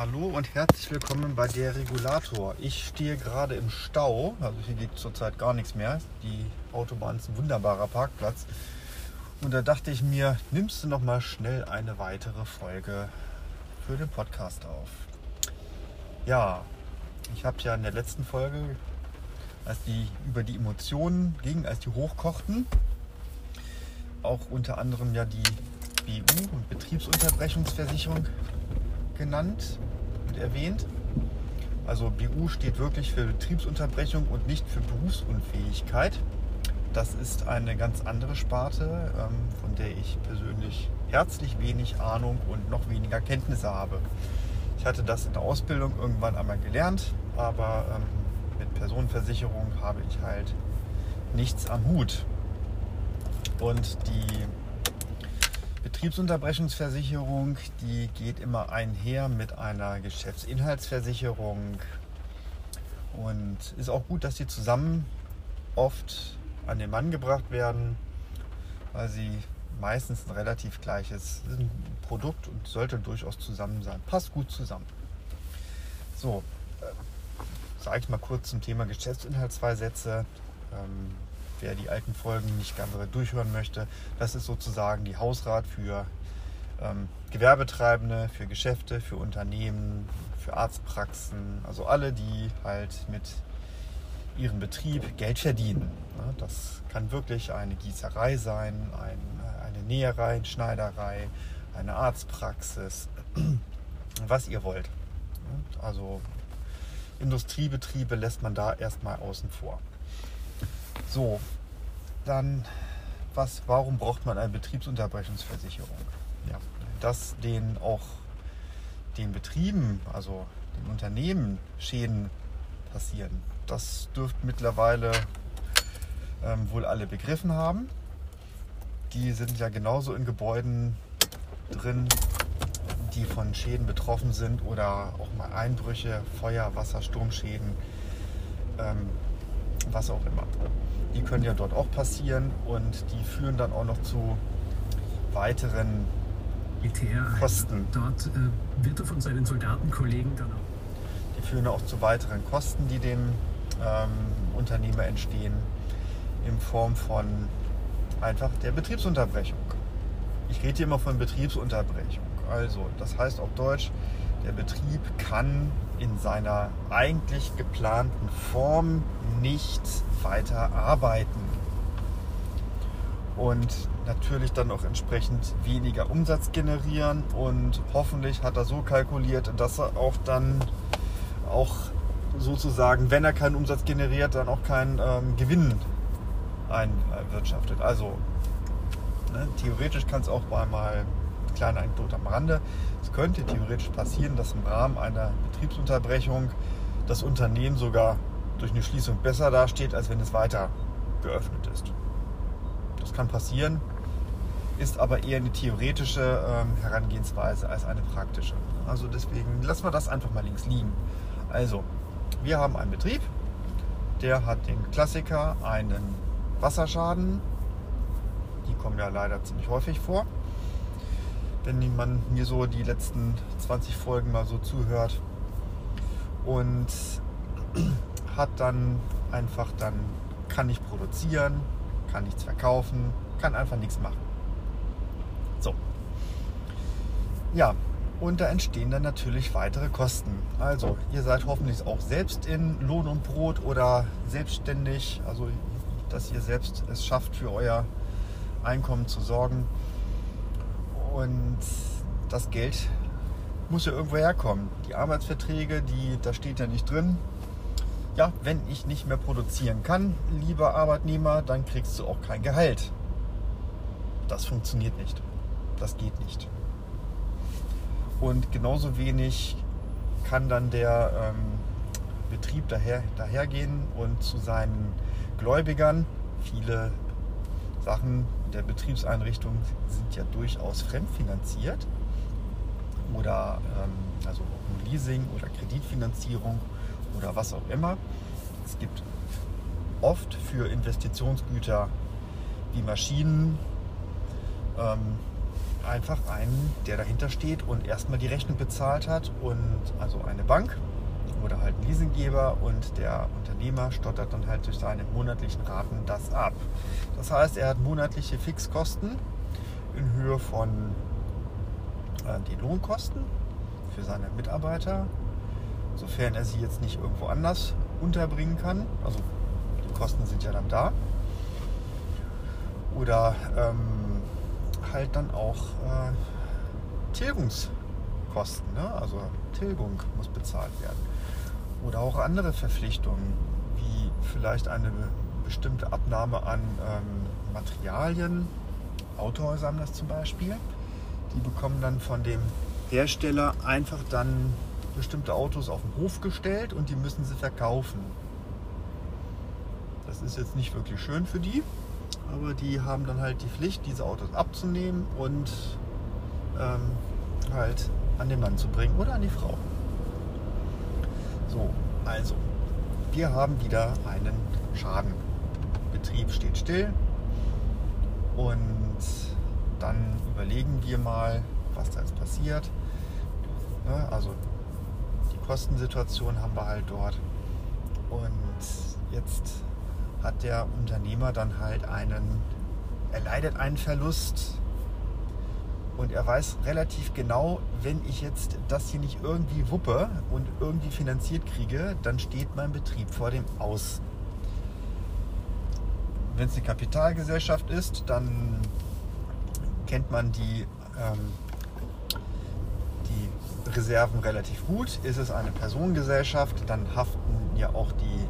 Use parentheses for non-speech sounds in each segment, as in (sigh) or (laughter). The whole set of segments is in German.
Hallo und herzlich willkommen bei der Regulator. Ich stehe gerade im Stau, also hier geht zurzeit gar nichts mehr. Die Autobahn ist ein wunderbarer Parkplatz. Und da dachte ich mir, nimmst du noch mal schnell eine weitere Folge für den Podcast auf. Ja, ich habe ja in der letzten Folge, als die über die Emotionen ging, als die hochkochten, auch unter anderem ja die BU und Betriebsunterbrechungsversicherung genannt erwähnt. Also BU steht wirklich für Betriebsunterbrechung und nicht für Berufsunfähigkeit. Das ist eine ganz andere Sparte, ähm, von der ich persönlich herzlich wenig Ahnung und noch weniger Kenntnisse habe. Ich hatte das in der Ausbildung irgendwann einmal gelernt, aber ähm, mit Personenversicherung habe ich halt nichts am Hut. Und die Betriebsunterbrechungsversicherung, die geht immer einher mit einer Geschäftsinhaltsversicherung und ist auch gut, dass die zusammen oft an den Mann gebracht werden, weil sie meistens ein relativ gleiches Produkt und sollte durchaus zusammen sein. Passt gut zusammen. So, äh, sage ich mal kurz zum Thema Geschäftsinhalt zwei Sätze. Ähm, wer die alten Folgen nicht ganz durchhören möchte, das ist sozusagen die Hausrat für ähm, Gewerbetreibende, für Geschäfte, für Unternehmen, für Arztpraxen, also alle, die halt mit ihrem Betrieb Geld verdienen. Das kann wirklich eine Gießerei sein, ein, eine Näherei, eine Schneiderei, eine Arztpraxis, (clears throat) was ihr wollt. Also Industriebetriebe lässt man da erstmal außen vor. So, dann was, warum braucht man eine Betriebsunterbrechungsversicherung? Ja, dass den auch den Betrieben, also den Unternehmen Schäden passieren. Das dürften mittlerweile ähm, wohl alle begriffen haben. Die sind ja genauso in Gebäuden drin, die von Schäden betroffen sind oder auch mal Einbrüche, Feuer, Wasser, Sturmschäden, ähm, was auch immer die können ja dort auch passieren und die führen dann auch noch zu weiteren Kosten. Dort äh, wird er von seinen Soldatenkollegen dann auch. Die führen auch zu weiteren Kosten, die dem ähm, Unternehmer entstehen, in Form von einfach der Betriebsunterbrechung. Ich rede hier immer von Betriebsunterbrechung. Also, das heißt auf Deutsch, der Betrieb kann in seiner eigentlich geplanten Form nicht weiter arbeiten. Und natürlich dann auch entsprechend weniger Umsatz generieren und hoffentlich hat er so kalkuliert, dass er auch dann auch sozusagen, wenn er keinen Umsatz generiert, dann auch keinen ähm, Gewinn einwirtschaftet. Also ne, theoretisch kann es auch bei mal kleine Anekdote am Rande. Es könnte theoretisch passieren, dass im Rahmen einer Betriebsunterbrechung das Unternehmen sogar durch eine Schließung besser dasteht, als wenn es weiter geöffnet ist. Das kann passieren, ist aber eher eine theoretische ähm, Herangehensweise als eine praktische. Also deswegen lassen wir das einfach mal links liegen. Also, wir haben einen Betrieb, der hat den Klassiker, einen Wasserschaden. Die kommen ja leider ziemlich häufig vor. Wenn man mir so die letzten 20 Folgen mal so zuhört. Und (clears throat) hat dann einfach dann kann nicht produzieren, kann nichts verkaufen, kann einfach nichts machen. So. Ja, und da entstehen dann natürlich weitere Kosten. Also, ihr seid hoffentlich auch selbst in Lohn und Brot oder selbstständig, also dass ihr selbst es schafft, für euer Einkommen zu sorgen. Und das Geld muss ja irgendwo herkommen. Die Arbeitsverträge, die, da steht ja nicht drin, ja, wenn ich nicht mehr produzieren kann, lieber Arbeitnehmer, dann kriegst du auch kein Gehalt. Das funktioniert nicht. Das geht nicht. Und genauso wenig kann dann der ähm, Betrieb daher, dahergehen und zu seinen Gläubigern, viele Sachen der Betriebseinrichtung sind ja durchaus fremdfinanziert oder ähm, also Leasing oder Kreditfinanzierung oder was auch immer. Es gibt oft für Investitionsgüter wie Maschinen ähm, einfach einen, der dahinter steht und erstmal die Rechnung bezahlt hat und also eine Bank oder halt Leasinggeber und der Unternehmer stottert dann halt durch seine monatlichen Raten das ab. Das heißt, er hat monatliche Fixkosten in Höhe von äh, den Lohnkosten für seine Mitarbeiter, sofern er sie jetzt nicht irgendwo anders unterbringen kann. Also die Kosten sind ja dann da. Oder ähm, halt dann auch äh, Tilgungskosten, ne? also Tilgung muss bezahlt werden. Oder auch andere Verpflichtungen, wie vielleicht eine bestimmte Abnahme an ähm, Materialien. Autohäuser haben das zum Beispiel. Die bekommen dann von dem Hersteller einfach dann bestimmte Autos auf den Hof gestellt und die müssen sie verkaufen. Das ist jetzt nicht wirklich schön für die, aber die haben dann halt die Pflicht, diese Autos abzunehmen und ähm, halt an den Mann zu bringen oder an die Frau. So, also, wir haben wieder einen Schaden. Betrieb steht still und dann überlegen wir mal, was da jetzt passiert. Ja, also die Kostensituation haben wir halt dort. Und jetzt hat der Unternehmer dann halt einen, er leidet einen Verlust. Und er weiß relativ genau, wenn ich jetzt das hier nicht irgendwie wuppe und irgendwie finanziert kriege, dann steht mein Betrieb vor dem Aus. Wenn es eine Kapitalgesellschaft ist, dann kennt man die, ähm, die Reserven relativ gut. Ist es eine Personengesellschaft, dann haften ja auch die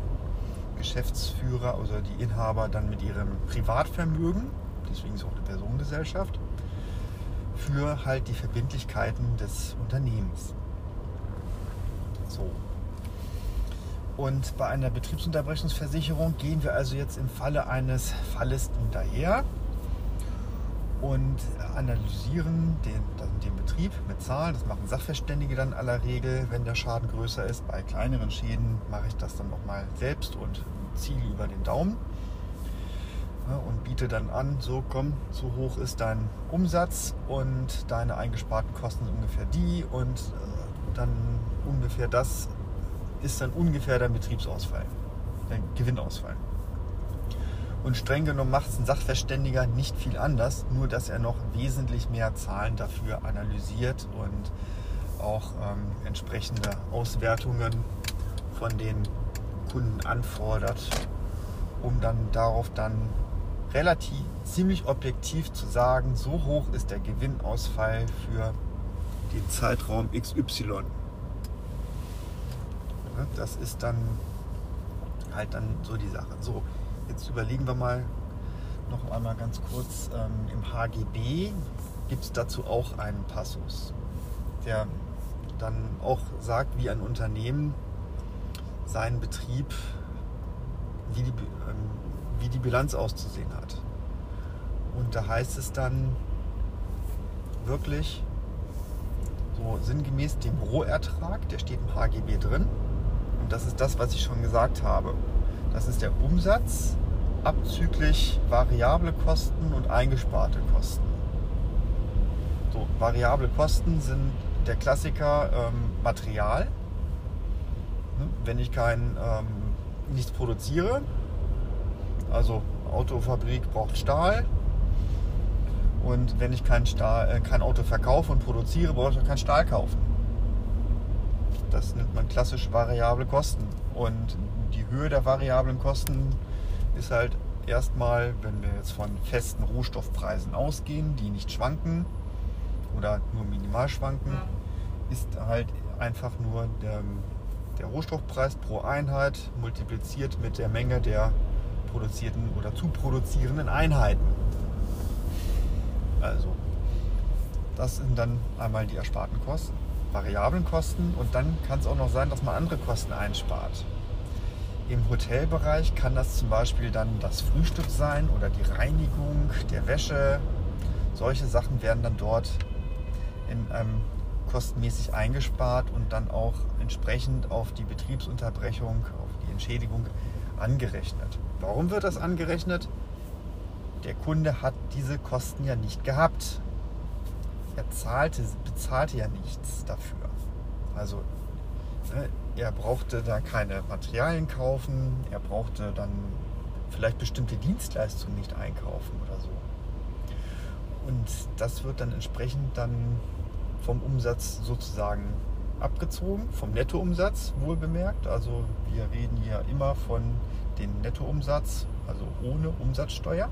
Geschäftsführer oder die Inhaber dann mit ihrem Privatvermögen, deswegen ist es auch eine Personengesellschaft, für halt die Verbindlichkeiten des Unternehmens. So. Und bei einer Betriebsunterbrechungsversicherung gehen wir also jetzt im Falle eines Falles hinterher und analysieren den, den Betrieb mit Zahlen. Das machen Sachverständige dann aller Regel, wenn der Schaden größer ist. Bei kleineren Schäden mache ich das dann nochmal selbst und ziehe über den Daumen und biete dann an, so komm, so hoch ist dein Umsatz und deine eingesparten Kosten sind ungefähr die und äh, dann ungefähr das ist dann ungefähr dein Betriebsausfall, dein Gewinnausfall. Und streng genommen macht es ein Sachverständiger nicht viel anders, nur dass er noch wesentlich mehr Zahlen dafür analysiert und auch ähm, entsprechende Auswertungen von den Kunden anfordert, um dann darauf dann relativ ziemlich objektiv zu sagen, so hoch ist der Gewinnausfall für den Zeitraum XY. Das ist dann halt dann so die Sache. So, Jetzt überlegen wir mal noch einmal ganz kurz. Ähm, Im HGB gibt es dazu auch einen Passus, der dann auch sagt, wie ein Unternehmen seinen Betrieb, wie die, ähm, wie die Bilanz auszusehen hat. Und da heißt es dann wirklich so sinngemäß dem Rohertrag, der steht im HGB drin. Und das ist das, was ich schon gesagt habe. Das ist der Umsatz abzüglich variable Kosten und eingesparte Kosten. So, variable Kosten sind der Klassiker ähm, Material. Ne, wenn ich kein ähm, nichts produziere, also Autofabrik braucht Stahl. Und wenn ich kein, Stahl, äh, kein Auto verkaufe und produziere, brauche ich auch kein Stahl kaufen. Das nennt man klassisch variable Kosten. Und die Höhe der variablen Kosten ist halt erstmal, wenn wir jetzt von festen Rohstoffpreisen ausgehen, die nicht schwanken oder nur minimal schwanken, ist halt einfach nur der, der Rohstoffpreis pro Einheit multipliziert mit der Menge der produzierten oder zu produzierenden Einheiten. Also, das sind dann einmal die ersparten Kosten, variablen Kosten und dann kann es auch noch sein, dass man andere Kosten einspart. Im Hotelbereich kann das zum Beispiel dann das Frühstück sein oder die Reinigung der Wäsche. Solche Sachen werden dann dort in, ähm, kostenmäßig eingespart und dann auch entsprechend auf die Betriebsunterbrechung, auf die Entschädigung angerechnet. Warum wird das angerechnet? Der Kunde hat diese Kosten ja nicht gehabt. er zahlte, bezahlte ja nichts dafür. Also ne, er brauchte da keine Materialien kaufen, er brauchte dann vielleicht bestimmte Dienstleistungen nicht einkaufen oder so. Und das wird dann entsprechend dann vom Umsatz sozusagen abgezogen, vom Nettoumsatz wohlbemerkt. Also wir reden hier immer von dem Nettoumsatz, also ohne Umsatzsteuer.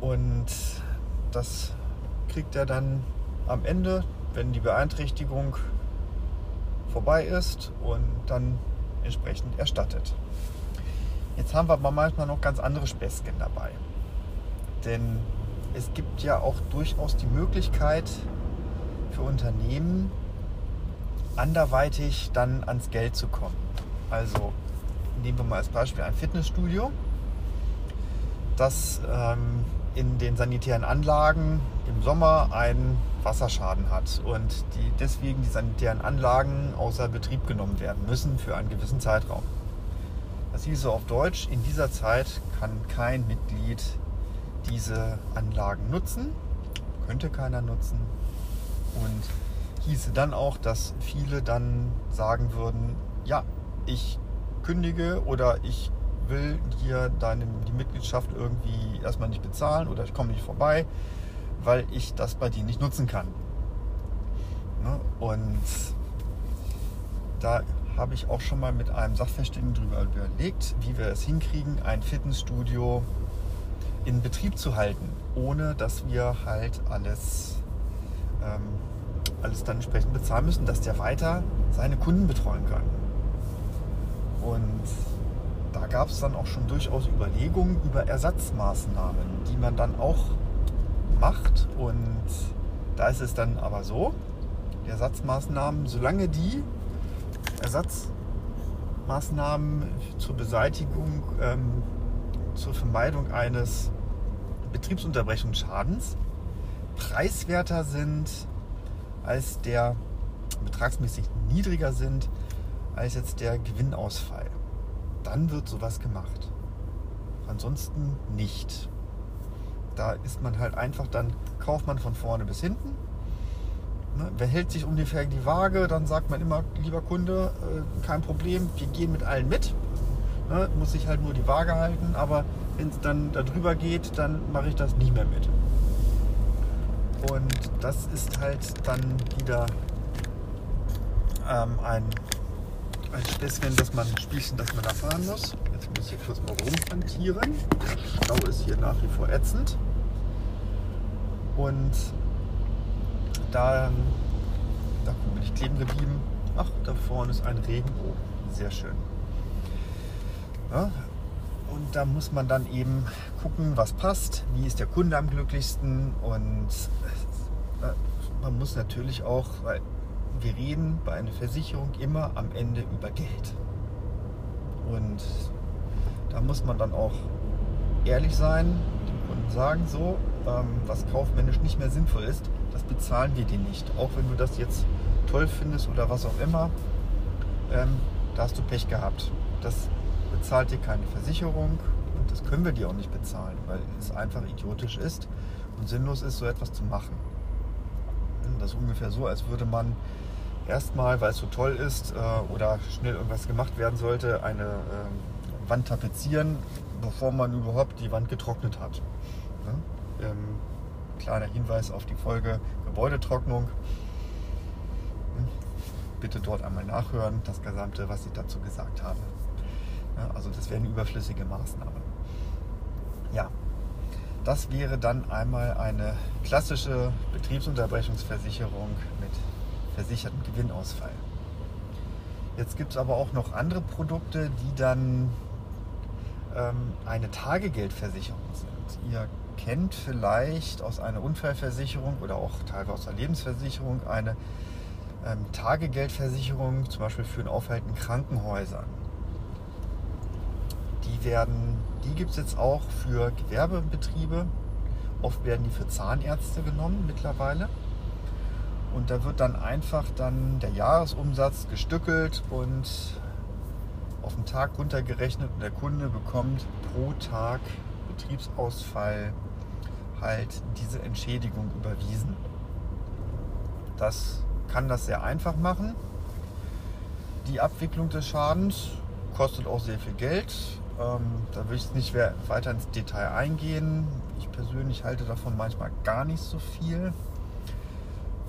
Und das kriegt er dann am Ende, wenn die Beeinträchtigung vorbei ist und dann entsprechend erstattet. Jetzt haben wir aber manchmal noch ganz andere Späßchen dabei. Denn es gibt ja auch durchaus die Möglichkeit für Unternehmen, anderweitig dann ans Geld zu kommen. Also nehmen wir mal als Beispiel ein Fitnessstudio, das ähm, in den sanitären Anlagen im Sommer einen Wasserschaden hat und die deswegen die sanitären Anlagen außer Betrieb genommen werden müssen für einen gewissen Zeitraum. Das hieße auf Deutsch, in dieser Zeit kann kein Mitglied diese Anlagen nutzen, könnte keiner nutzen und hieße dann auch, dass viele dann sagen würden, ja, ich kündige oder ich will hier deine, die Mitgliedschaft irgendwie erstmal nicht bezahlen oder ich komme nicht vorbei, weil ich das bei dir nicht nutzen kann. Ne? Und da habe ich auch schon mal mit einem Sachverständigen darüber überlegt, wie wir es hinkriegen, ein Fitnessstudio in Betrieb zu halten, ohne dass wir halt alles, ähm, alles dann entsprechend bezahlen müssen, dass der weiter seine Kunden betreuen kann. Und da gab es dann auch schon durchaus Überlegungen über Ersatzmaßnahmen, die man dann auch macht. Und da ist es dann aber so, die Ersatzmaßnahmen, solange die Ersatzmaßnahmen zur Beseitigung, ähm, zur Vermeidung eines Betriebsunterbrechungsschadens preiswerter sind als der betragsmäßig niedriger sind als jetzt der Gewinnausfall dann wird sowas gemacht. Ansonsten nicht. Da ist man halt einfach, dann kauft man von vorne bis hinten. Ne? Wer hält sich ungefähr die Waage, dann sagt man immer, lieber Kunde, äh, kein Problem, wir gehen mit allen mit. Ne? Muss sich halt nur die Waage halten, aber wenn es dann darüber geht, dann mache ich das nie mehr mit. Und das ist halt dann wieder ähm, ein ein Späßchen, dass man, ein Spielchen, das man erfahren muss. Jetzt muss ich hier kurz mal rumhantieren. Der Stau ist hier nach wie vor ätzend. Und da, da bin ich kleben geblieben. Ach, da vorne ist ein Regenbogen. Sehr schön. Ja, und da muss man dann eben gucken, was passt, wie ist der Kunde am glücklichsten und äh, man muss natürlich auch, weil wir reden bei einer Versicherung immer am Ende über Geld. Und da muss man dann auch ehrlich sein, dem Kunden sagen, so, ähm, was kaufmännisch nicht mehr sinnvoll ist, das bezahlen wir dir nicht. Auch wenn du das jetzt toll findest oder was auch immer, ähm, da hast du Pech gehabt. Das bezahlt dir keine Versicherung und das können wir dir auch nicht bezahlen, weil es einfach idiotisch ist und sinnlos ist, so etwas zu machen. Das ist ungefähr so, als würde man erstmal, weil es so toll ist äh, oder schnell irgendwas gemacht werden sollte, eine äh, Wand tapezieren, bevor man überhaupt die Wand getrocknet hat. Ähm, kleiner Hinweis auf die Folge Gebäudetrocknung. Hm? Bitte dort einmal nachhören, das Gesamte, was ich dazu gesagt habe. Also das wäre eine überflüssige Maßnahme. Ja, das wäre dann einmal eine klassische Betriebsunterbrechungsversicherung mit versicherten Gewinnausfall. Jetzt gibt es aber auch noch andere Produkte, die dann ähm, eine Tagegeldversicherung sind. Ihr kennt vielleicht aus einer Unfallversicherung oder auch teilweise aus der Lebensversicherung eine ähm, Tagegeldversicherung, zum Beispiel für ein Aufhalten in Krankenhäusern. Die werden, die gibt es jetzt auch für Gewerbebetriebe. Oft werden die für Zahnärzte genommen mittlerweile. Und da wird dann einfach dann der Jahresumsatz gestückelt und auf den Tag runtergerechnet und der Kunde bekommt pro Tag Betriebsausfall halt diese Entschädigung überwiesen. Das kann das sehr einfach machen. Die Abwicklung des Schadens kostet auch sehr viel Geld. Ähm, da will ich nicht weiter ins Detail eingehen. Ich persönlich halte davon manchmal gar nicht so viel,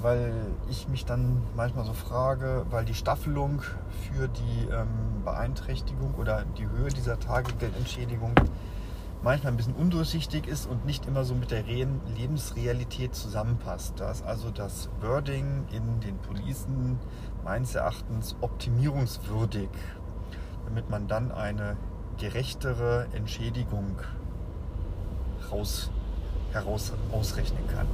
weil ich mich dann manchmal so frage, weil die Staffelung für die ähm, Beeinträchtigung oder die Höhe dieser Tagegeldentschädigung manchmal ein bisschen undurchsichtig ist und nicht immer so mit der Lebensrealität zusammenpasst. Da ist also das Wording in den Policen meines Erachtens optimierungswürdig, damit man dann eine gerechtere Entschädigung raus, heraus ausrechnen kann.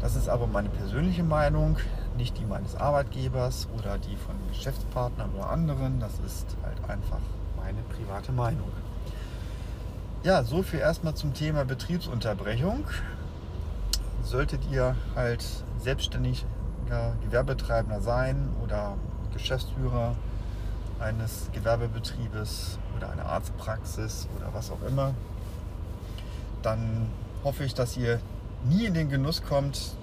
Das ist aber meine persönliche Meinung, nicht die meines Arbeitgebers oder die von Geschäftspartnern oder anderen. Das ist halt einfach meine private Meinung. Ja, so viel erstmal zum Thema Betriebsunterbrechung. Solltet ihr halt selbstständiger Gewerbetreibender sein oder Geschäftsführer eines Gewerbebetriebes oder einer Arztpraxis oder was auch immer, dann hoffe ich, dass ihr nie in den Genuss kommt,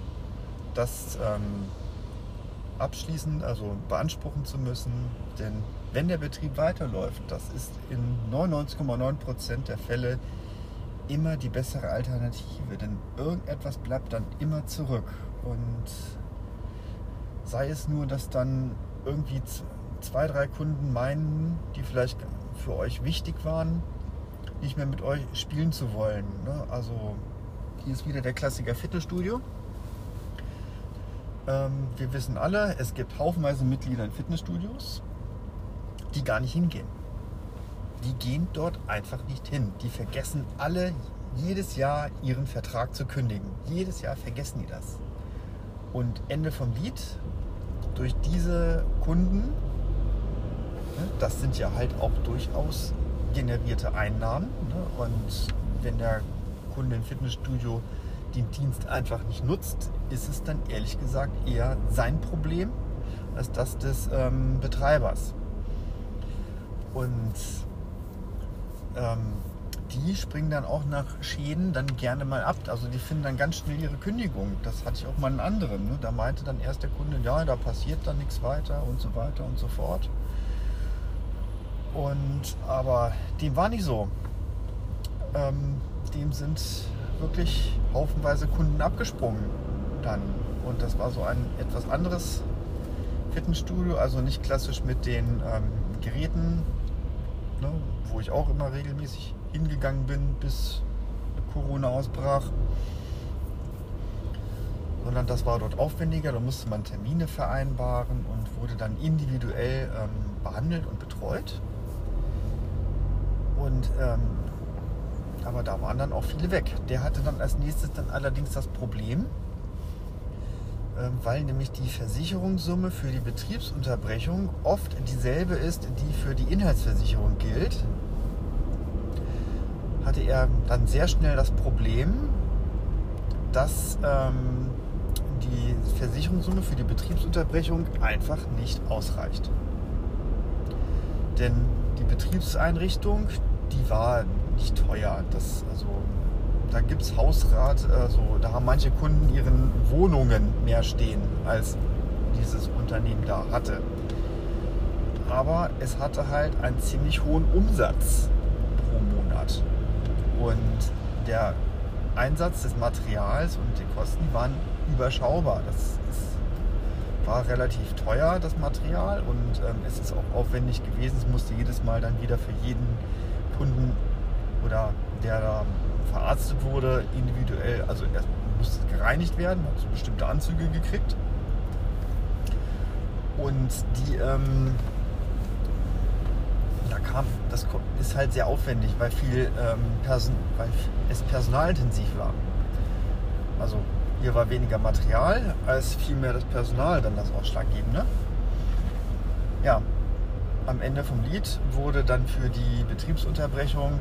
das ähm, abschließen, also beanspruchen zu müssen. Denn wenn der Betrieb weiterläuft, das ist in 99,9% der Fälle immer die bessere Alternative. Denn irgendetwas bleibt dann immer zurück. Und sei es nur, dass dann irgendwie zwei, drei Kunden meinen, die vielleicht für euch wichtig waren, nicht mehr mit euch spielen zu wollen. Ne? Also hier ist wieder der Klassiker Fitnessstudio. Ähm, wir wissen alle, es gibt haufenweise Mitglieder in Fitnessstudios, die gar nicht hingehen. Die gehen dort einfach nicht hin. Die vergessen alle jedes Jahr ihren Vertrag zu kündigen. Jedes Jahr vergessen die das. Und Ende vom Lied, durch diese Kunden? Das sind ja halt auch durchaus generierte Einnahmen. Ne? Und wenn der Kunde im Fitnessstudio den Dienst einfach nicht nutzt, ist es dann ehrlich gesagt eher sein Problem als das des ähm, Betreibers. Und ähm, die springen dann auch nach Schäden dann gerne mal ab. Also die finden dann ganz schnell ihre Kündigung. Das hatte ich auch mal einen anderen. Ne? Da meinte dann erst der Kunde, ja, da passiert dann nichts weiter und so weiter und so fort. Und aber dem war nicht so. Ähm, dem sind wirklich haufenweise Kunden abgesprungen dann. Und das war so ein etwas anderes Fitnessstudio, also nicht klassisch mit den ähm, Geräten, ne, wo ich auch immer regelmäßig hingegangen bin, bis Corona ausbrach. Sondern das war dort aufwendiger, da musste man Termine vereinbaren und wurde dann individuell ähm, behandelt und betreut. Und ähm, aber da waren dann auch viele weg. Der hatte dann als nächstes dann allerdings das Problem, ähm, weil nämlich die Versicherungssumme für die Betriebsunterbrechung oft dieselbe ist, die für die Inhaltsversicherung gilt, hatte er dann sehr schnell das Problem, dass ähm, die Versicherungssumme für die Betriebsunterbrechung einfach nicht ausreicht. Denn die Betriebseinrichtung, die war nicht teuer. Das, also, da gibt es Hausrat, also, da haben manche Kunden ihren Wohnungen mehr stehen, als dieses Unternehmen da hatte. Aber es hatte halt einen ziemlich hohen Umsatz pro Monat. Und der Einsatz des Materials und die Kosten waren überschaubar. Das ist, war relativ teuer, das Material, und ähm, es ist auch aufwendig gewesen. Es musste jedes Mal dann wieder für jeden Kunden oder der da verarztet wurde, individuell, also erst musste gereinigt werden, hat so bestimmte Anzüge gekriegt. Und die, ähm, da kam, das ist halt sehr aufwendig, weil viel, ähm, Person, weil es personalintensiv war. Also hier war weniger Material, als vielmehr das Personal dann das Ausschlaggebende. Ja, am Ende vom Lied wurde dann für die Betriebsunterbrechung,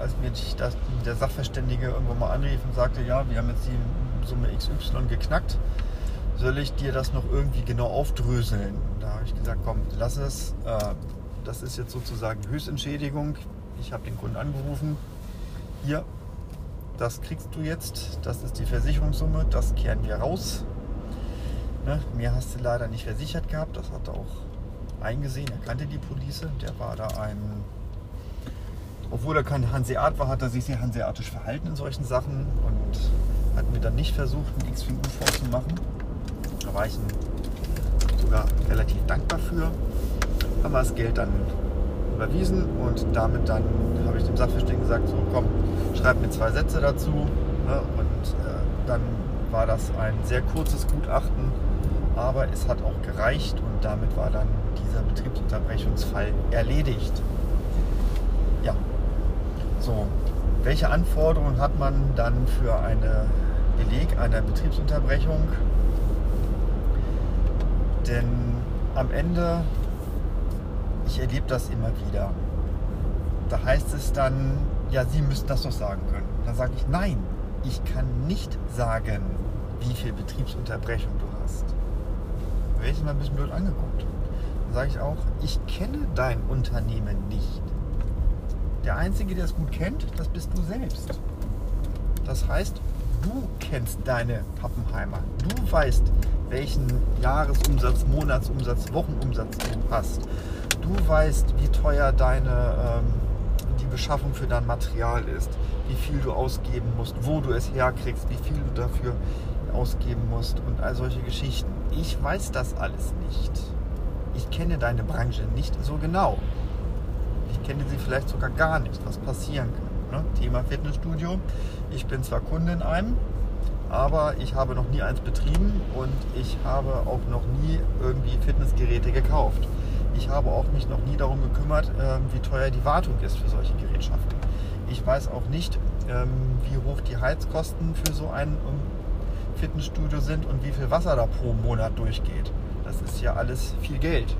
als mir das, der Sachverständige irgendwo mal anrief und sagte, ja, wir haben jetzt die Summe XY geknackt, soll ich dir das noch irgendwie genau aufdröseln? Da habe ich gesagt, komm, lass es. Äh, das ist jetzt sozusagen Höchstentschädigung. Ich habe den Kunden angerufen. Hier, das kriegst du jetzt, das ist die Versicherungssumme, das kehren wir raus. Ne? Mehr hast du leider nicht versichert gehabt, das hat auch eingesehen, er kannte die Police, der war da ein, obwohl er kein Hanseat war, hat er sich sehr hanseatisch verhalten in solchen Sachen und hat mir dann nicht versucht, einen X für U vorzumachen. Da war ich ihm sogar relativ dankbar für. Haben wir das Geld dann überwiesen und damit dann habe ich dem Sachverständigen gesagt, so komm, schreib mir zwei Sätze dazu. Ne? Und äh, dann war das ein sehr kurzes Gutachten, aber es hat auch gereicht und damit war dann dieser Betriebsunterbrechungsfall erledigt. Ja, so. Welche Anforderungen hat man dann für einen Beleg einer Betriebsunterbrechung? Denn am Ende ich erlebe das immer wieder. Da heißt es dann, ja, Sie müssen das doch sagen können. Dann sage ich, nein, ich kann nicht sagen, wie viel Betriebsunterbrechung du hast. Ich mal ein bisschen blöd angeguckt. Sage ich auch, ich kenne dein Unternehmen nicht. Der Einzige, der es gut kennt, das bist du selbst. Das heißt, du kennst deine Pappenheimer. Du weißt, welchen Jahresumsatz, Monatsumsatz, Wochenumsatz du hast du weißt, wie teuer deine, ähm, die Beschaffung für dein Material ist, wie viel du ausgeben musst, wo du es herkriegst, wie viel du dafür ausgeben musst und all solche Geschichten. Ich weiß das alles nicht. Ich kenne deine Branche nicht so genau. Ich kenne sie vielleicht sogar gar nicht, was passieren kann. Ne? Thema Fitnessstudio. Ich bin zwar Kunde in einem, aber ich habe noch nie eins betrieben und ich habe auch noch nie irgendwie Fitnessgeräte gekauft. Ich habe auch mich noch nie darum gekümmert, ähm, wie teuer die Wartung ist für solche Gerätschaften. Ich weiß auch nicht, ähm, wie hoch die Heizkosten für so ein ähm, Fitnessstudio sind und wie viel Wasser da pro Monat durchgeht. Das ist ja alles viel Geld,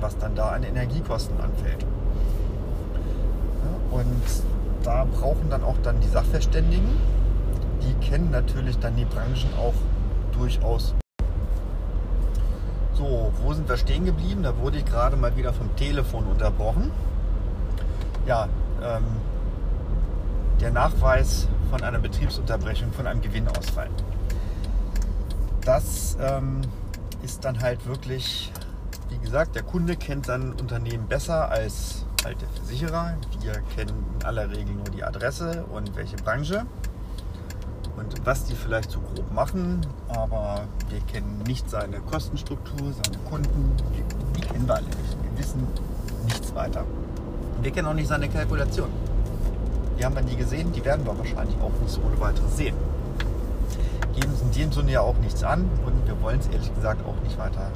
was dann da an Energiekosten anfällt. und da brauchen dann auch dann die Sachverständigen, die kennen natürlich dann die Branchen auch durchaus so, wo sind wir stehen geblieben? Da wurde ich gerade mal wieder vom Telefon unterbrochen. Ja, ähm, der Nachweis von einer Betriebsunterbrechung, von einem Gewinnausfall. Das ähm, ist dann halt wirklich, wie gesagt, der Kunde kennt sein Unternehmen besser als halt der Versicherer. Wir kennen in aller Regel nur die Adresse und welche Branche und was die vielleicht so grob machen, aber wir kennen nicht seine Kostenstruktur, seine Kunden, die, die kennen wir alle nicht. Wir wissen nichts weiter. Wir kennen auch nicht seine Kalkulation. Die haben wir nie gesehen, die werden wir wahrscheinlich auch nicht so ohne weiteres sehen. Geben uns in dem Sinne ja auch nichts an und wir wollen es ehrlich gesagt auch nicht weiter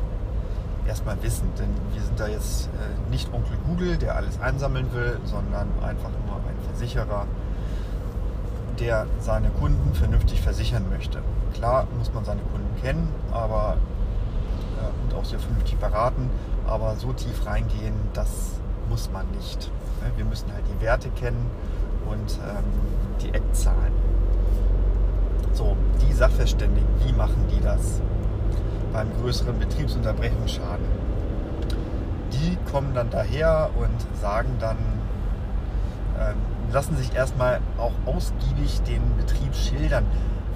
erstmal wissen, denn wir sind da jetzt äh, nicht Onkel Google, der alles einsammeln will, sondern einfach nur ein Versicherer, der seine Kunden vernünftig versichern möchte. Klar muss man seine Kunden kennen, aber äh, und auch sehr vernünftig beraten, aber so tief reingehen, das muss man nicht. Ne, wir müssen halt die Werte kennen und ähm, die Eckzahlen. So, die Sachverständigen, wie machen die das beim größeren Betriebsunterbrechungsschaden? Die kommen dann daher und sagen dann, ähm, lassen sich erstmal auch ausgiebig den Betrieb schildern.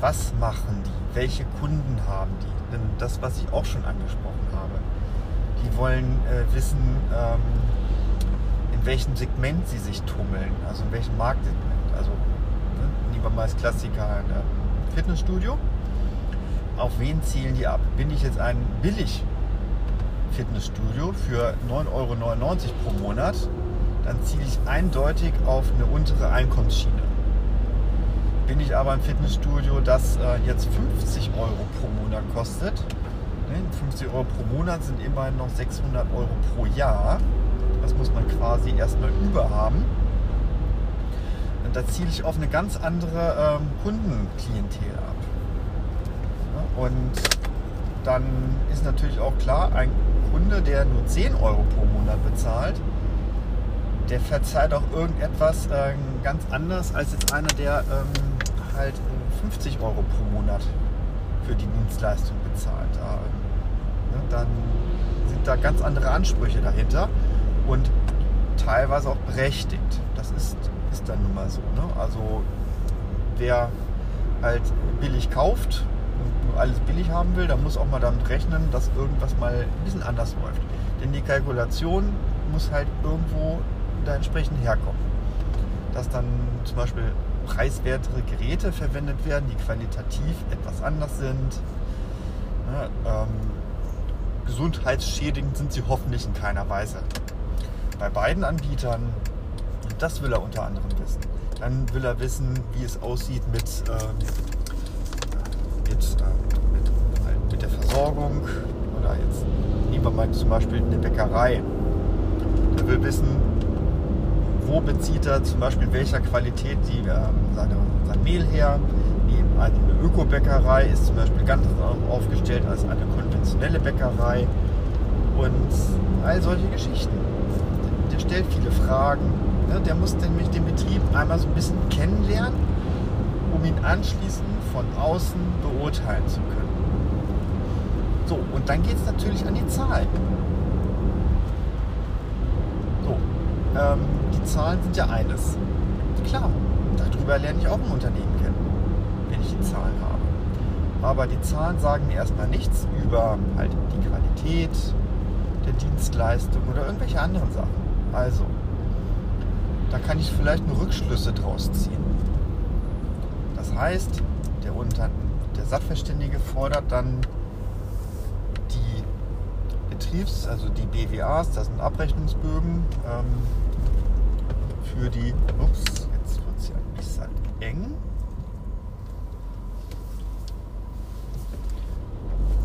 Was machen die? Welche Kunden haben die? Denn das, was ich auch schon angesprochen habe. Die wollen äh, wissen, ähm, in welchem Segment sie sich tummeln, also in welchem Marktsegment. Also ne, nehmen wir mal das Klassiker äh, Fitnessstudio. Auf wen zielen die ab? Bin ich jetzt ein billig Fitnessstudio für 9,99 Euro pro Monat dann ziele ich eindeutig auf eine untere Einkommensschiene. Bin ich aber ein Fitnessstudio, das äh, jetzt 50 Euro pro Monat kostet, ne, 50 Euro pro Monat sind immerhin noch 600 Euro pro Jahr. Das muss man quasi erstmal überhaben. Und da ziele ich auf eine ganz andere ähm, Kundenklientel ab. Und dann ist natürlich auch klar, ein Kunde, der nur 10 Euro pro Monat bezahlt, der verzeiht auch irgendetwas äh, ganz anders als jetzt einer, der ähm, halt 50 äh, Euro pro Monat für die Dienstleistung bezahlt. Da, ne, dann sind da ganz andere Ansprüche dahinter und teilweise auch berechtigt. Das ist, ist dann nun mal so. Ne? Also wer halt billig kauft und alles billig haben will, der muss auch mal damit rechnen, dass irgendwas mal ein bisschen anders läuft. Denn die Kalkulation muss halt irgendwo da entsprechend herkommen. Dass dann zum Beispiel preiswertere Geräte verwendet werden, die qualitativ etwas anders sind. Ja, ähm, gesundheitsschädigend sind sie hoffentlich in keiner Weise. Bei beiden Anbietern, das will er unter anderem wissen, dann will er wissen, wie es aussieht mit, ähm, mit, äh, mit, mit der Versorgung oder jetzt nehmen wir mal zum Beispiel eine Bäckerei. Er will wissen, wo bezieht er zum Beispiel welcher Qualität die, äh, seine, sein Mehl her. Eine Öko-Bäckerei ist zum Beispiel ganz aufgestellt als eine konventionelle Bäckerei und all solche Geschichten. Der stellt viele Fragen. Ne? Der muss nämlich den Betrieb einmal so ein bisschen kennenlernen, um ihn anschließend von außen beurteilen zu können. So, und dann geht es natürlich an die Zahlen. So, ähm, die Zahlen sind ja eines. Klar, darüber lerne ich auch ein Unternehmen kennen, wenn ich die Zahlen habe. Aber die Zahlen sagen mir erstmal nichts über halt die Qualität der Dienstleistung oder irgendwelche anderen Sachen. Also, da kann ich vielleicht nur Rückschlüsse draus ziehen. Das heißt, der, Unter der Sachverständige fordert dann die Betriebs-, also die BWAs, das sind Abrechnungsbögen, ähm, für die. Ups, jetzt wird es ja ein bisschen eng.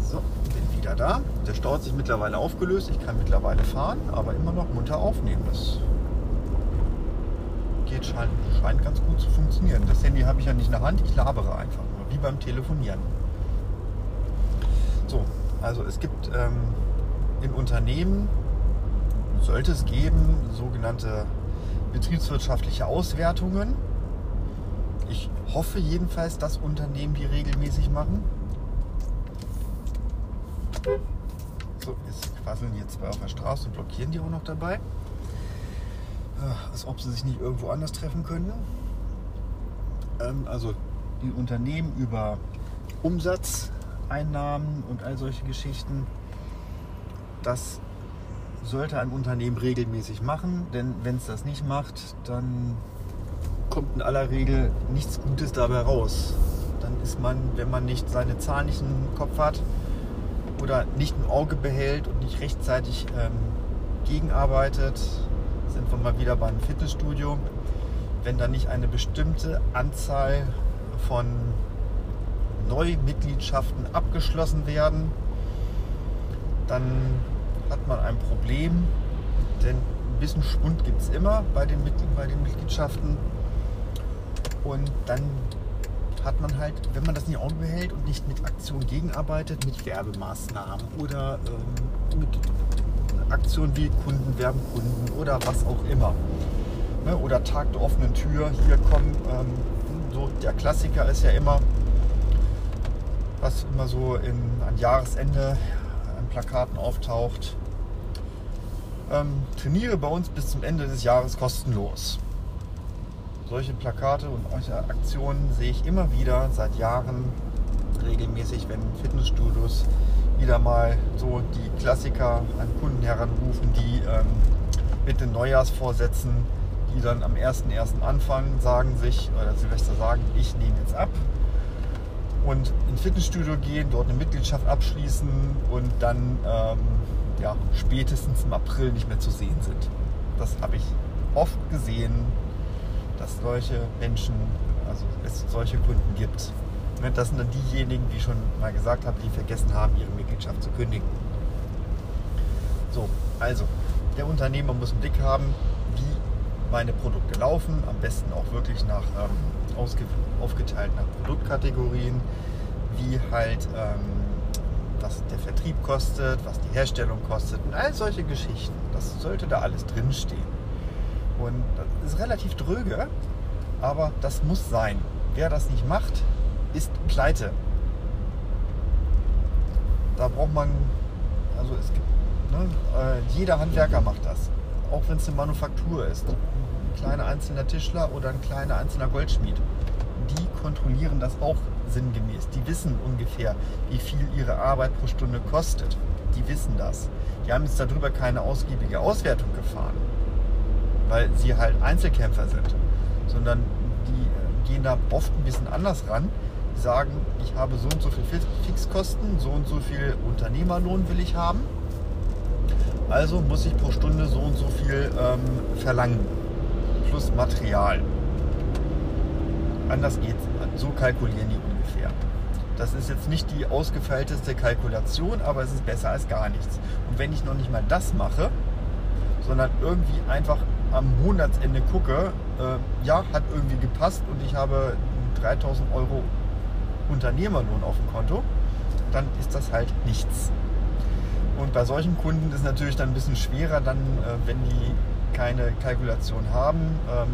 So, bin wieder da. Der Stau hat sich mittlerweile aufgelöst. Ich kann mittlerweile fahren, aber immer noch munter aufnehmen. Das scheint, scheint ganz gut zu funktionieren. Das Handy habe ich ja nicht in der Hand, ich labere einfach nur, wie beim Telefonieren. So, also es gibt ähm, in Unternehmen, sollte es geben, sogenannte betriebswirtschaftliche Auswertungen. Ich hoffe jedenfalls, dass Unternehmen die regelmäßig machen. So, jetzt quasseln hier zwei auf der Straße und blockieren die auch noch dabei. Als ob sie sich nicht irgendwo anders treffen können. Ähm, also die Unternehmen über Umsatzeinnahmen und all solche Geschichten, das sollte ein Unternehmen regelmäßig machen, denn wenn es das nicht macht, dann kommt in aller Regel nichts Gutes dabei raus. Dann ist man, wenn man nicht seine Zahlen nicht im Kopf hat oder nicht im Auge behält und nicht rechtzeitig ähm, gegenarbeitet, sind wir mal wieder beim Fitnessstudio. Wenn da nicht eine bestimmte Anzahl von Neumitgliedschaften abgeschlossen werden, dann hat man ein Problem, denn ein bisschen Schwund gibt es immer bei den, bei den Mitgliedschaften. Und dann hat man halt, wenn man das nicht Auge behält und nicht mit Aktionen gegenarbeitet, mit Werbemaßnahmen oder ähm, mit Aktionen wie Kunden werben Kunden oder was auch immer. Ne? Oder Tag der offenen Tür, hier kommen, ähm, so der Klassiker ist ja immer, was immer so in, an Jahresende Plakaten auftaucht. Ähm, trainiere bei uns bis zum Ende des Jahres kostenlos. Solche Plakate und solche Aktionen sehe ich immer wieder seit Jahren regelmäßig, wenn Fitnessstudios wieder mal so die Klassiker an Kunden heranrufen, die ähm, mit den Neujahrsvorsätzen, die dann am 1.1. anfangen, sagen sich, oder Silvester sagen, ich nehme jetzt ab, und ins Fitnessstudio gehen, dort eine Mitgliedschaft abschließen und dann ähm, ja, spätestens im April nicht mehr zu sehen sind. Das habe ich oft gesehen, dass solche Menschen, also es solche Kunden gibt. Ne, das sind dann diejenigen, ich schon mal gesagt habe, die vergessen haben, ihre Mitgliedschaft zu kündigen. So, also der Unternehmer muss einen Blick haben, wie meine Produkte laufen, am besten auch wirklich nach ähm, aufgeteilt nach Produktkategorien, wie halt ähm, was der Vertrieb kostet, was die Herstellung kostet und all solche Geschichten. Das sollte da alles drinstehen. Und das ist relativ dröge, aber das muss sein. Wer das nicht macht, ist pleite. Da braucht man, also es gibt, ne, äh, jeder Handwerker macht das. Auch wenn es eine Manufaktur ist. Ein kleiner einzelner Tischler oder ein kleiner einzelner Goldschmied die kontrollieren das auch sinngemäß. Die wissen ungefähr, wie viel ihre Arbeit pro Stunde kostet. Die wissen das. Die haben jetzt darüber keine ausgiebige Auswertung gefahren, weil sie halt Einzelkämpfer sind, sondern die gehen da oft ein bisschen anders ran. Sagen, ich habe so und so viel Fixkosten, so und so viel Unternehmerlohn will ich haben. Also muss ich pro Stunde so und so viel ähm, verlangen. Plus Material. Anders geht's. So kalkulieren die ungefähr. Das ist jetzt nicht die ausgefeilteste Kalkulation, aber es ist besser als gar nichts. Und wenn ich noch nicht mal das mache, sondern irgendwie einfach am Monatsende gucke, äh, ja, hat irgendwie gepasst und ich habe 3000 Euro Unternehmerlohn auf dem Konto, dann ist das halt nichts. Und bei solchen Kunden ist natürlich dann ein bisschen schwerer, dann, äh, wenn die keine Kalkulation haben, ähm,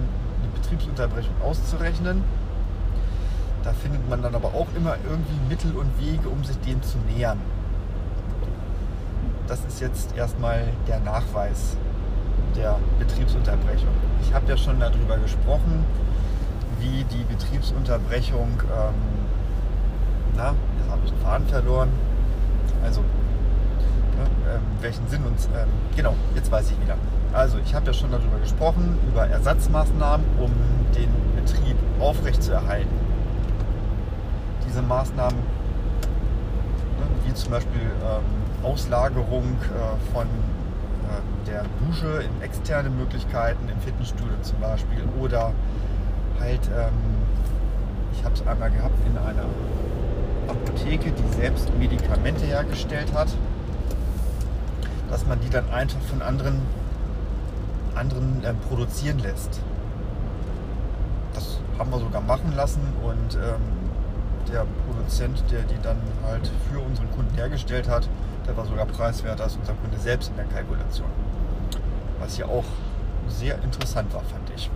die Betriebsunterbrechung auszurechnen. Da findet man dann aber auch immer irgendwie Mittel und Wege, um sich dem zu nähern. Das ist jetzt erstmal der Nachweis der Betriebsunterbrechung. Ich habe ja schon darüber gesprochen, wie die Betriebsunterbrechung, ähm, na, jetzt habe ich den Faden verloren, also ne, ähm, welchen Sinn uns, ähm, genau, jetzt weiß ich wieder. Also ich habe ja schon darüber gesprochen, über Ersatzmaßnahmen, um den Betrieb aufrechtzuerhalten. Diese Maßnahmen, ne, wie zum Beispiel ähm, Auslagerung äh, von äh, der Dusche in externe Möglichkeiten, im Fitnessstudio zum Beispiel, oder halt, ähm, ich habe es einmal gehabt in einer Apotheke, die selbst Medikamente hergestellt hat, dass man die dann einfach von anderen anderen äh, produzieren lässt. Das haben wir sogar machen lassen und ähm, der Produzent, der die dann halt für unseren Kunden hergestellt hat, der war sogar preiswerter als unser Kunde selbst in der Kalkulation. Was ja auch sehr interessant war, fand ich.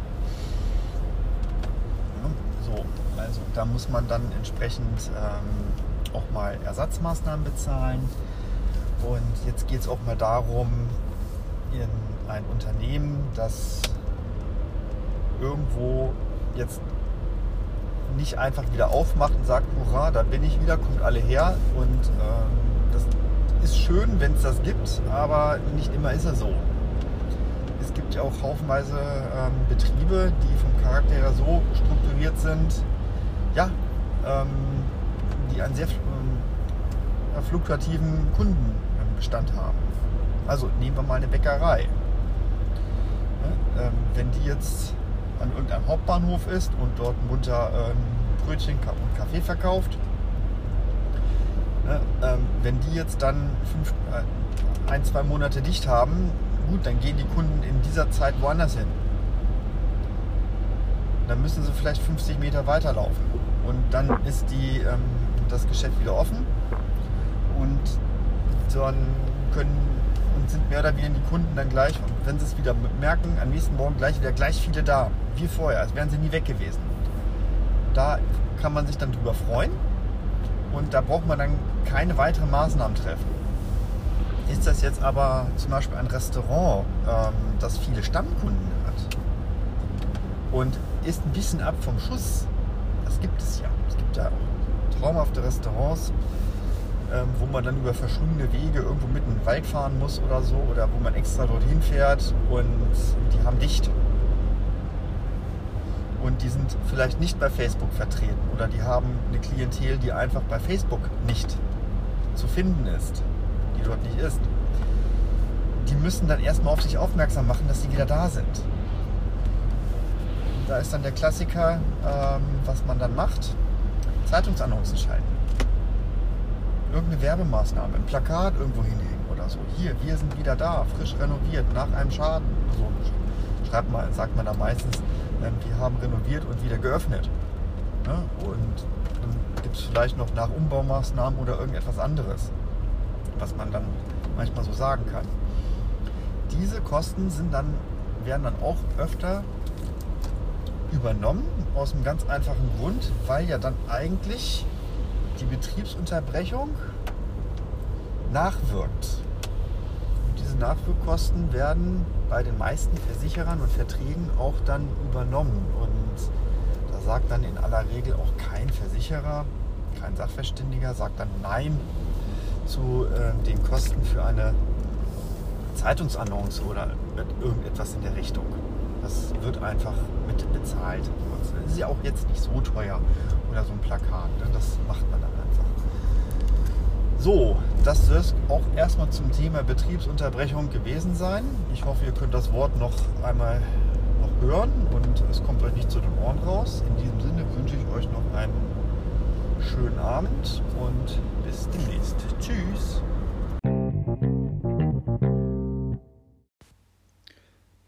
Ja, so, also da muss man dann entsprechend ähm, auch mal Ersatzmaßnahmen bezahlen. Und jetzt geht es auch mal darum, in ein Unternehmen, das irgendwo jetzt nicht einfach wieder aufmacht und sagt, hurra, da bin ich wieder, kommt alle her. Und ähm, das ist schön, wenn es das gibt, aber nicht immer ist es so. Es gibt ja auch haufenweise ähm, Betriebe, die vom Charakter her so strukturiert sind, ja, ähm, die einen sehr ähm, fluktuativen Kundenbestand haben. Also nehmen wir mal eine Bäckerei. Ähm, wenn die jetzt an irgendeinem Hauptbahnhof ist und dort munter ähm, Brötchen und Kaffee verkauft, ne, ähm, wenn die jetzt dann fünf, äh, ein, zwei Monate dicht haben, gut, dann gehen die Kunden in dieser Zeit woanders hin. Dann müssen sie vielleicht 50 Meter weiterlaufen. Und dann ist die, ähm, das Geschäft wieder offen. Und dann können und sind mehr oder weniger die Kunden dann gleich, und wenn sie es wieder merken, am nächsten Morgen gleich wieder gleich viele da, wie vorher, als wären sie nie weg gewesen. Da kann man sich dann drüber freuen und da braucht man dann keine weiteren Maßnahmen treffen. Ist das jetzt aber zum Beispiel ein Restaurant, ähm, das viele Stammkunden hat und ist ein bisschen ab vom Schuss, gibt es ja. Es gibt ja auch traumhafte Restaurants, ähm, wo man dann über verschlungene Wege irgendwo mitten im Wald fahren muss oder so, oder wo man extra dorthin fährt und die haben dicht. Und die sind vielleicht nicht bei Facebook vertreten oder die haben eine Klientel, die einfach bei Facebook nicht zu finden ist, die dort nicht ist. Die müssen dann erstmal auf sich aufmerksam machen, dass sie wieder da sind. Da ist dann der Klassiker, ähm, was man dann macht, Zeitungsannoncen schalten irgendeine Werbemaßnahme, ein Plakat irgendwo hinhängen oder so. Hier, wir sind wieder da, frisch renoviert, nach einem Schaden. So schreibt man, sagt man da meistens, ähm, wir haben renoviert und wieder geöffnet. Ne? Und dann gibt es vielleicht noch nach Umbaumaßnahmen oder irgendetwas anderes, was man dann manchmal so sagen kann. Diese Kosten sind dann, werden dann auch öfter übernommen, aus einem ganz einfachen Grund, weil ja dann eigentlich die Betriebsunterbrechung nachwirkt. Und diese Nachwirkkosten werden bei den meisten Versicherern und Verträgen auch dann übernommen. Und da sagt dann in aller Regel auch kein Versicherer, kein Sachverständiger, sagt dann Nein zu äh, den Kosten für eine Zeitungsannonce oder irgendetwas in der Richtung. Das wird einfach mit bezahlt. Das ist ja auch jetzt nicht so teuer oder so ein Plakat. Ne? Das macht man dann einfach. So, das soll es auch erstmal zum Thema Betriebsunterbrechung gewesen sein. Ich hoffe, ihr könnt das Wort noch einmal noch hören und es kommt euch nicht zu den Ohren raus. In diesem Sinne wünsche ich euch noch einen schönen Abend und bis demnächst. Tschüss.